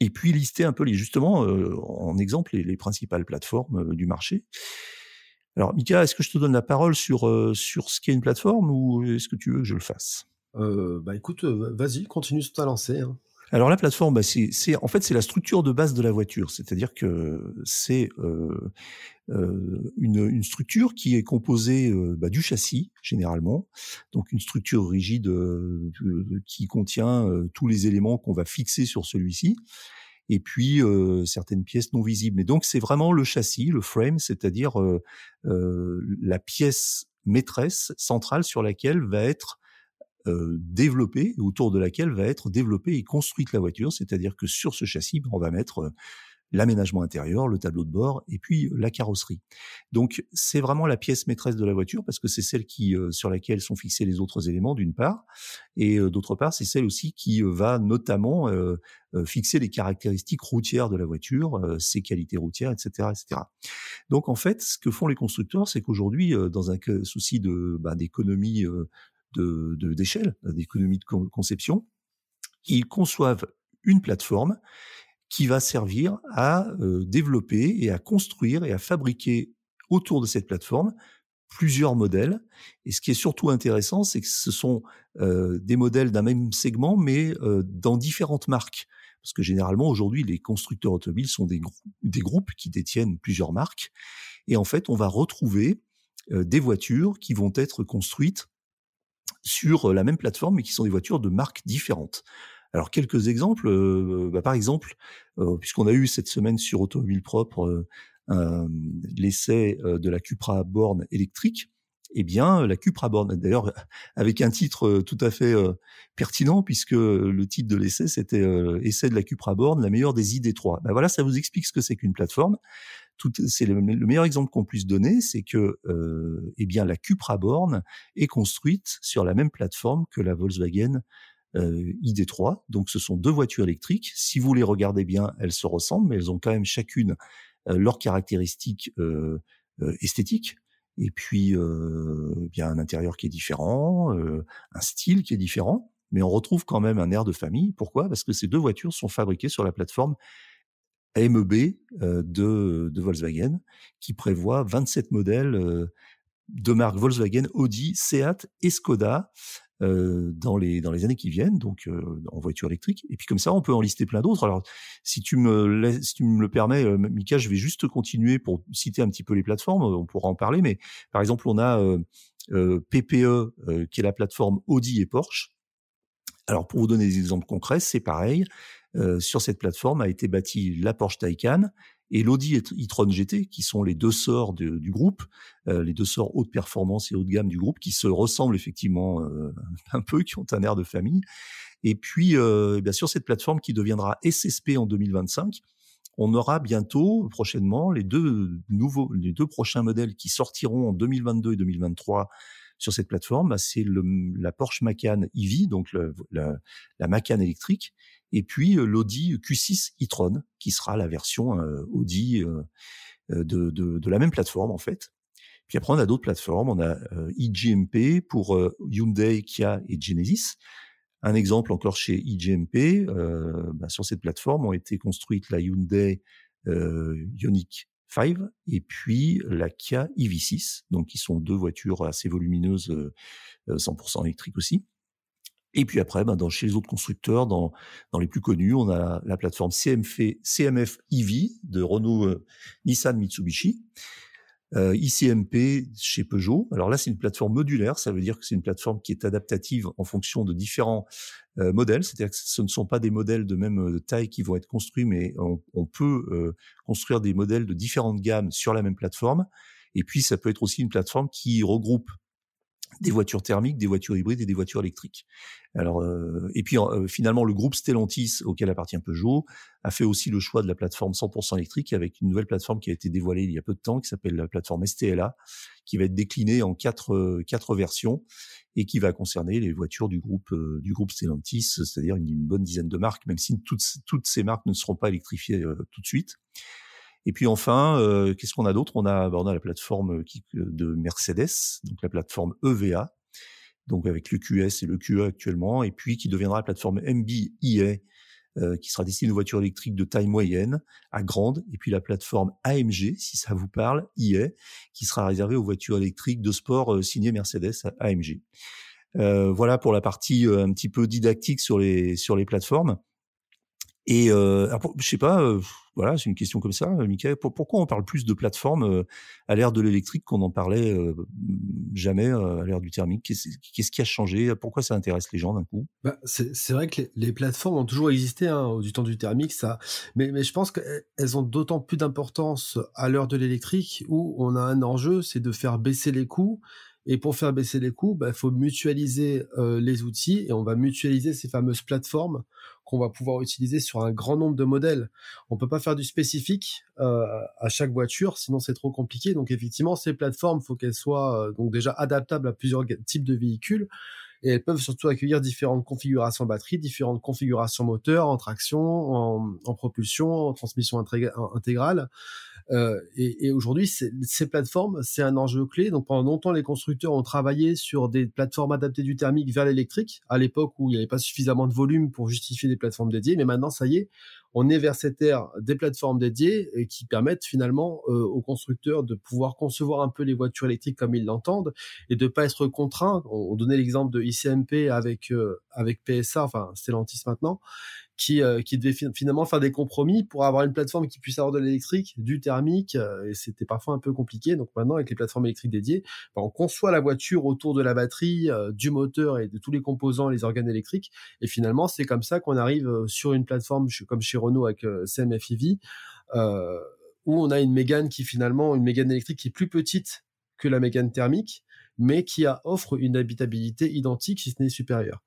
A: Et puis lister un peu les justement en exemple les, les principales plateformes du marché. Alors, Mika, est-ce que je te donne la parole sur, euh, sur ce qu'est une plateforme ou est-ce que tu veux que je le fasse?
B: Euh, Bah écoute, euh, vas-y, continue sur ta lancée. Hein.
A: Alors la plateforme, bah, c'est, en fait c'est la structure de base de la voiture, c'est-à-dire que c'est euh, une, une, structure qui est composée bah, du châssis généralement, donc une structure rigide qui contient tous les éléments qu'on va fixer sur celui-ci. Et puis certaines pièces non visibles. Mais donc c'est vraiment le châssis, le frame, c'est-à-dire la pièce maîtresse centrale sur laquelle va être développée, autour de laquelle va être développée et construite la voiture. C'est-à-dire que sur ce châssis, ben, on va mettre l'aménagement intérieur, le tableau de bord et puis la carrosserie. Donc c'est vraiment la pièce maîtresse de la voiture parce que c'est celle qui euh, sur laquelle sont fixés les autres éléments d'une part et euh, d'autre part c'est celle aussi qui euh, va notamment fixer les caractéristiques routières de la voiture, ses qualités routières, etc., etc. Donc en fait ce que font les constructeurs c'est qu'aujourd'hui dans un souci de bah, d'économie de d'échelle, d'économie de conception, ils conçoivent une plateforme qui va servir à euh, développer et à construire et à fabriquer autour de cette plateforme plusieurs modèles. Et ce qui est surtout intéressant, c'est que ce sont euh, des modèles d'un même segment, mais euh, dans différentes marques. Parce que généralement, aujourd'hui, les constructeurs automobiles sont des, des, groupes qui détiennent plusieurs marques. Et en fait, on va retrouver des voitures qui vont être construites sur la même plateforme, mais qui sont des voitures de marques différentes. Alors quelques exemples, euh, bah, par exemple, euh, puisqu'on a eu cette semaine sur Automobile Propre euh, l'essai de la Cupra Born électrique, eh bien, la Cupra Born, d'ailleurs, avec un titre tout à fait pertinent, puisque le titre de l'essai, c'était Essai de la Cupra Born, la meilleure des ID3. Ben voilà, ça vous explique ce que c'est qu'une plateforme. C'est le, meilleur exemple qu'on puisse donner, c'est que, eh bien, la Cupra Born est construite sur la même plateforme que la Volkswagen euh, ID3. Donc ce sont deux voitures électriques. Si vous les regardez bien, elles se ressemblent, mais elles ont quand même chacune euh, leurs caractéristiques euh, esthétiques. Et puis bien un intérieur qui est différent, un style qui est différent, mais on retrouve quand même un air de famille. Pourquoi? Parce que ces deux voitures sont fabriquées sur la plateforme MEB de, de Volkswagen, qui prévoit 27 modèles de marque Volkswagen, Audi, Seat et Skoda. Euh, dans les dans les années qui viennent, donc euh, en voiture électrique. Et puis comme ça, on peut en lister plein d'autres. Alors, si tu me si tu me le permets, euh, Mika, je vais juste continuer pour citer un petit peu les plateformes. On pourra en parler, mais par exemple, on a PPE qui est la plateforme Audi et Porsche. Alors, pour vous donner des exemples concrets, c'est pareil. Sur cette plateforme a été bâtie la Porsche Taycan et l'Audi e-tron GT, qui sont les deux sorts du groupe, euh, les deux sorts haute performance et haut de gamme du groupe, qui se ressemblent effectivement euh, un peu, qui ont un air de famille. Et puis, euh, bien sûr, cette plateforme qui deviendra SSP en 2025, on aura bientôt, prochainement, les deux nouveaux, les deux prochains modèles qui sortiront en 2022 et 2023 sur cette plateforme, bah, c'est la Porsche Macan EV, donc la, la, Macan électrique, et puis l'Audi Q6 e-tron, qui sera la version Audi de, de, la même plateforme en fait. Puis après, on a d'autres plateformes. On a eGMP pour Hyundai, Kia et Genesis. Un exemple encore chez euh, bah, sur cette plateforme ont été construites la Hyundai euh, 5 et puis la Kia EV6, donc qui sont deux voitures assez volumineuses, euh, 100% électriques aussi. Et puis après, ben, dans, chez les autres constructeurs, dans, dans les plus connus, on a la plateforme CMF, CMF EV de Renault, Nissan, Mitsubishi, euh, ICMP chez Peugeot. Alors là, c'est une plateforme modulaire, ça veut dire que c'est une plateforme qui est adaptative en fonction de différents euh, modèles, c'est-à-dire que ce ne sont pas des modèles de même euh, taille qui vont être construits, mais on, peut euh, construire des modèles de différentes gammes sur la même plateforme. Et puis, ça peut être aussi une plateforme qui regroupe des voitures thermiques, des voitures hybrides et des voitures électriques. Alors, euh, et puis euh, finalement, le groupe Stellantis, auquel appartient Peugeot, a fait aussi le choix de la plateforme 100% électrique avec une nouvelle plateforme qui a été dévoilée il y a peu de temps, qui s'appelle la plateforme STLA, qui va être déclinée en quatre euh, quatre versions et qui va concerner les voitures du groupe du groupe Stellantis, c'est-à-dire une, bonne dizaine de marques, même si toutes toutes ces marques ne seront pas électrifiées tout de suite. Et puis enfin, euh, qu'est-ce qu'on a d'autre? On a, bah, la plateforme qui, de Mercedes, donc la plateforme EVA, donc avec le QS et le QE actuellement, et puis qui deviendra la plateforme MBIA, euh, qui sera destinée aux voitures électriques de taille moyenne à grande, et puis la plateforme AMG, si ça vous parle, IA, qui sera réservée aux voitures électriques de sport euh, signées Mercedes AMG. Euh, voilà pour la partie euh, un petit peu didactique sur les sur les plateformes. Et euh, je sais pas, euh, voilà, c'est une question comme ça, euh, Michael. pourquoi on parle plus de plateformes euh, à l'ère de l'électrique qu'on n'en parlait jamais à l'ère du thermique? Qu'est-ce qui a changé? Pourquoi ça intéresse les gens d'un coup?
B: Bah, C'est vrai que les, plateformes ont toujours existé hein, du temps du thermique, ça. Mais, mais je pense qu'elles ont d'autant plus d'importance à l'heure de l'électrique où on a un enjeu, c'est de faire baisser les coûts. Et pour faire baisser les coûts, il bah, faut mutualiser les outils et on va mutualiser ces fameuses plateformes qu'on va pouvoir utiliser sur un grand nombre de modèles. On peut pas faire du spécifique euh, à chaque voiture, sinon c'est trop compliqué. Donc effectivement, ces plateformes, faut qu'elles soient euh, donc déjà adaptables à plusieurs types de véhicules et elles peuvent surtout accueillir différentes configurations batterie, différentes configurations moteur, en traction, en propulsion, en transmission intégrale. Euh, et, aujourd'hui, ces plateformes, c'est un enjeu clé. Donc pendant longtemps, les constructeurs ont travaillé sur des plateformes adaptées du thermique vers l'électrique, à l'époque où il n'y avait pas suffisamment de volume pour justifier des plateformes dédiées. Mais maintenant, ça y est, on est vers cette ère des plateformes dédiées et qui permettent finalement euh, aux constructeurs de pouvoir concevoir un peu les voitures électriques comme ils l'entendent et de pas être contraints. On, donnait l'exemple de ICMP avec euh, avec PSA, enfin Stellantis maintenant, qui, euh, qui devait finalement faire des compromis pour avoir une plateforme qui puisse avoir de l'électrique, du thermique, euh, et c'était parfois un peu compliqué. Donc maintenant, avec les plateformes électriques dédiées, bah, on conçoit la voiture autour de la batterie, euh, du moteur et de tous les composants, les organes électriques. Et finalement, c'est comme ça qu'on arrive sur une plateforme comme chez Renault avec CMF-EV, où on a une Mégane qui finalement, une Mégane électrique qui est plus petite que la Mégane thermique, mais qui offre une habitabilité identique, si ce n'est supérieure.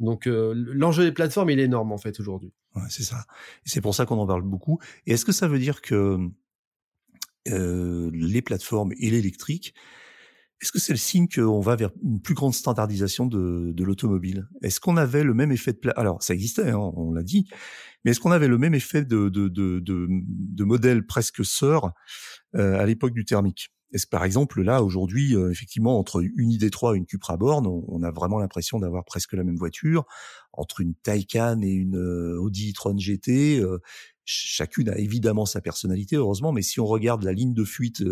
B: Donc euh, l'enjeu des plateformes, il est énorme en fait aujourd'hui.
A: C'est ça. C'est pour ça qu'on en parle beaucoup. Et est-ce que ça veut dire que euh, les plateformes et l'électrique, est-ce que c'est le signe qu'on va vers une plus grande standardisation de, l'automobile? Est-ce qu'on avait le même effet de alors ça existait, hein, on l'a dit, mais est-ce qu'on avait le même effet de de de, de, de modèle presque sœur euh, à l'époque du thermique? Est-ce par exemple là aujourd'hui, euh, effectivement, entre une ID3 et une Cupra Born, on, a vraiment l'impression d'avoir presque la même voiture. Entre une Taycan et une euh, Audi e-tron GT, euh, chacune a évidemment sa personnalité, heureusement, mais si on regarde la ligne de fuite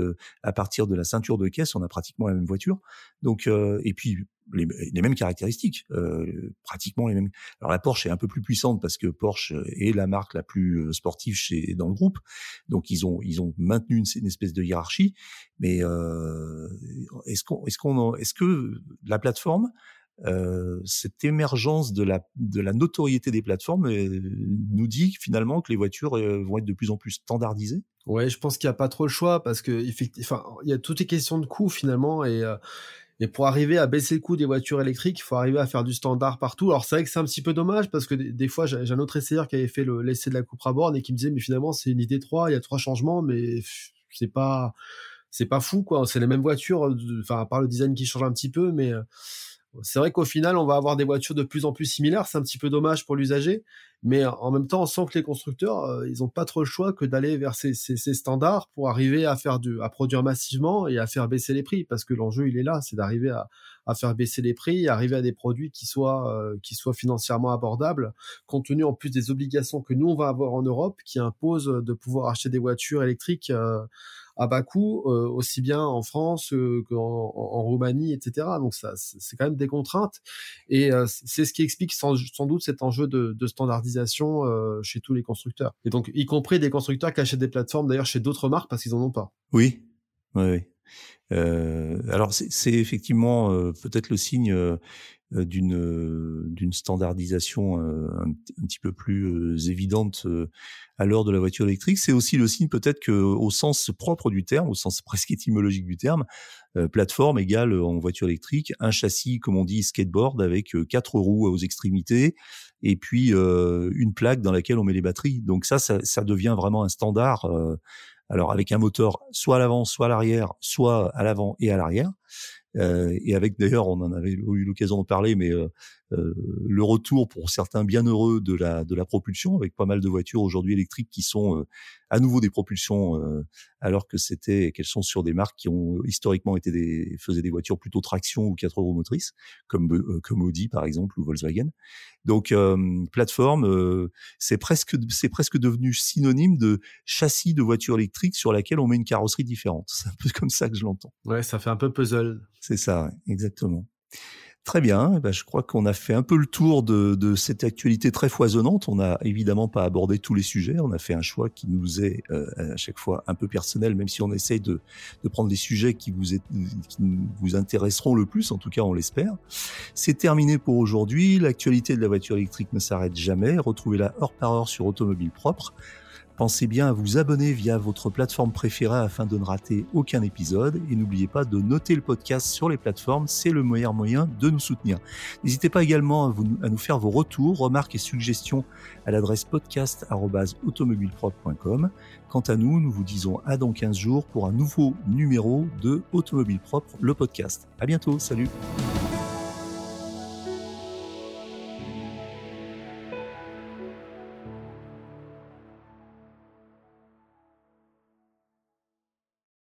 A: à partir de la ceinture de caisse, on a pratiquement la même voiture. Donc, et puis les, les, mêmes caractéristiques, euh, pratiquement les mêmes. Alors la Porsche est un peu plus puissante parce que Porsche est la marque la plus euh, sportive chez dans le groupe, donc ils ont ils ont maintenu une, une espèce de hiérarchie. Mais euh, est-ce qu'on est-ce qu'on est-ce que la plateforme euh, cette émergence de la de la notoriété des plateformes euh, nous dit finalement que les voitures euh, vont être de plus en plus standardisées?
B: Ouais, je pense qu'il n'y a pas trop le choix parce que enfin il y a toutes les questions de coût finalement et et pour arriver à baisser le coût des voitures électriques, il faut arriver à faire du standard partout. Alors c'est vrai que c'est un petit peu dommage parce que des, fois j'ai un autre essayeur qui avait fait l'essai de la Cupra Born et qui me disait mais finalement c'est une idée 3, il y a trois changements mais c'est pas c'est pas fou quoi. C'est les mêmes voitures, enfin à part le design qui change un petit peu, mais c'est vrai qu'au final, on va avoir des voitures de plus en plus similaires. C'est un petit peu dommage pour l'usager, mais en même temps, on sent que les constructeurs, euh, ils n'ont pas trop le choix que d'aller vers ces, standards pour arriver à faire du, à produire massivement et à faire baisser les prix, parce que l'enjeu, il est là, c'est d'arriver à, faire baisser les prix, arriver à des produits qui soient, euh, qui soient financièrement abordables, compte tenu en plus des obligations que nous on va avoir en Europe, qui imposent de pouvoir acheter des voitures électriques. Euh, à bas coût, euh, aussi bien en France euh, qu'en en, Roumanie, etc. Donc ça, c'est quand même des contraintes, et euh, c'est ce qui explique sans, doute cet enjeu de, standardisation chez tous les constructeurs, et donc y compris des constructeurs qui achètent des plateformes d'ailleurs chez d'autres marques parce qu'ils en ont pas.
A: Oui, oui. oui. alors c'est effectivement peut-être le signe d'une d'une standardisation un, un, petit peu plus évidente à l'heure de la voiture électrique. C'est aussi le signe peut-être que, au sens propre du terme, au sens presque étymologique du terme, euh, plateforme égale en voiture électrique un châssis, comme on dit, skateboard avec euh, quatre roues aux extrémités et puis euh, une plaque dans laquelle on met les batteries. Donc ça, ça, ça devient vraiment un standard. alors avec un moteur soit à l'avant, soit à l'arrière, soit à l'avant et à l'arrière. Euh, et avec d'ailleurs, on en avait eu l'occasion de parler, mais euh, euh, le retour pour certains bien heureux de la de la propulsion, avec pas mal de voitures aujourd'hui électriques qui sont à nouveau des propulsions, alors que c'était qu'elles sont sur des marques qui ont historiquement été des faisaient des voitures plutôt traction ou quatre roues motrices, comme comme Audi par exemple ou Volkswagen. Donc plateforme, c'est presque c'est presque devenu synonyme de châssis de voiture électrique sur laquelle on met une carrosserie différente. C'est un peu comme ça que je l'entends.
B: Ouais, ça fait un peu puzzle.
A: C'est ça, exactement. Très bien, eh ben, je crois qu'on a fait un peu le tour de, de, cette actualité très foisonnante. On n'a évidemment pas abordé tous les sujets, on a fait un choix qui nous est euh, à chaque fois un peu personnel, même si on essaye de, de prendre des sujets qui vous, qui vous intéresseront le plus, en tout cas on l'espère. C'est terminé pour aujourd'hui, l'actualité de la voiture électrique ne s'arrête jamais, retrouvez-la heure par heure sur Automobile Propre. Pensez bien à vous abonner via votre plateforme préférée afin de ne rater aucun épisode et n'oubliez pas de noter le podcast sur les plateformes, c'est le meilleur moyen de nous soutenir. N'hésitez pas également à, nous faire vos retours, remarques et suggestions à l'adresse podcast@automobilepropre.com. Quant à nous, nous vous disons à dans 15 jours pour un nouveau numéro de Automobile Propre, le podcast. À bientôt, salut.